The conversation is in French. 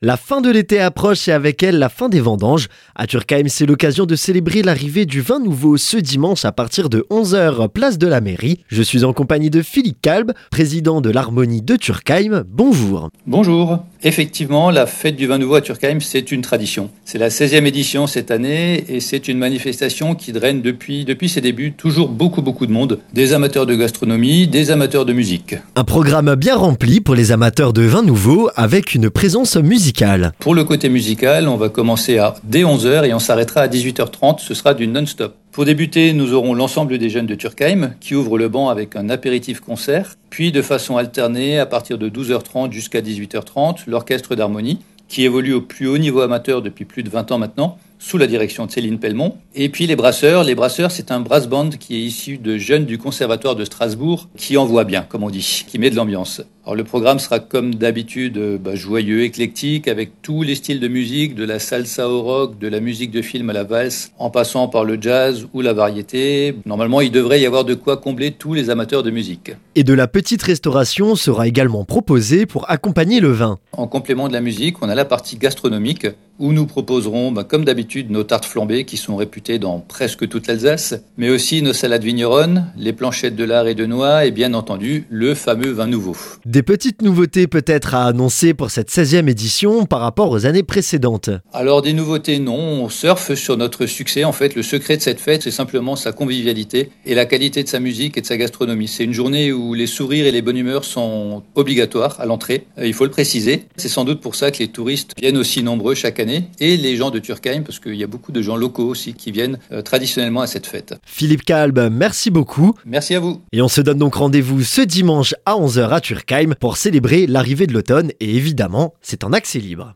La fin de l'été approche et avec elle la fin des vendanges. À Turkheim, c'est l'occasion de célébrer l'arrivée du vin nouveau ce dimanche à partir de 11h, place de la mairie. Je suis en compagnie de Philippe Kalb, président de l'Harmonie de Turkheim. Bonjour. Bonjour. Effectivement, la fête du vin nouveau à Turkheim, c'est une tradition. C'est la 16e édition cette année et c'est une manifestation qui draine depuis, depuis ses débuts toujours beaucoup beaucoup de monde, des amateurs de gastronomie, des amateurs de musique. Un programme bien rempli pour les amateurs de vin nouveau avec une présence musicale pour le côté musical, on va commencer à dès 11h et on s'arrêtera à 18h30. Ce sera du non-stop. Pour débuter, nous aurons l'ensemble des jeunes de Turkheim qui ouvrent le banc avec un apéritif concert. Puis, de façon alternée, à partir de 12h30 jusqu'à 18h30, l'orchestre d'harmonie qui évolue au plus haut niveau amateur depuis plus de 20 ans maintenant sous la direction de Céline Pellemont. Et puis les Brasseurs. Les Brasseurs, c'est un brass band qui est issu de jeunes du Conservatoire de Strasbourg, qui envoie bien, comme on dit, qui met de l'ambiance. Alors le programme sera comme d'habitude euh, bah, joyeux, éclectique, avec tous les styles de musique, de la salsa au rock, de la musique de film à la valse, en passant par le jazz ou la variété. Normalement, il devrait y avoir de quoi combler tous les amateurs de musique. Et de la petite restauration sera également proposée pour accompagner le vin. En complément de la musique, on a la partie gastronomique où nous proposerons, bah, comme d'habitude, nos tartes flambées qui sont réputées dans presque toute l'Alsace, mais aussi nos salades vigneronnes, les planchettes de lard et de noix et bien entendu le fameux vin nouveau. Des petites nouveautés peut-être à annoncer pour cette 16e édition par rapport aux années précédentes Alors des nouveautés non, on surfe sur notre succès. En fait, le secret de cette fête, c'est simplement sa convivialité et la qualité de sa musique et de sa gastronomie. C'est une journée où les sourires et les bonnes humeurs sont obligatoires à l'entrée, il faut le préciser. C'est sans doute pour ça que les touristes viennent aussi nombreux chaque année et les gens de Turkheim, parce qu'il y a beaucoup de gens locaux aussi qui viennent euh, traditionnellement à cette fête. Philippe Kalb, merci beaucoup. Merci à vous. Et on se donne donc rendez-vous ce dimanche à 11h à Turkheim pour célébrer l'arrivée de l'automne et évidemment, c'est en accès libre.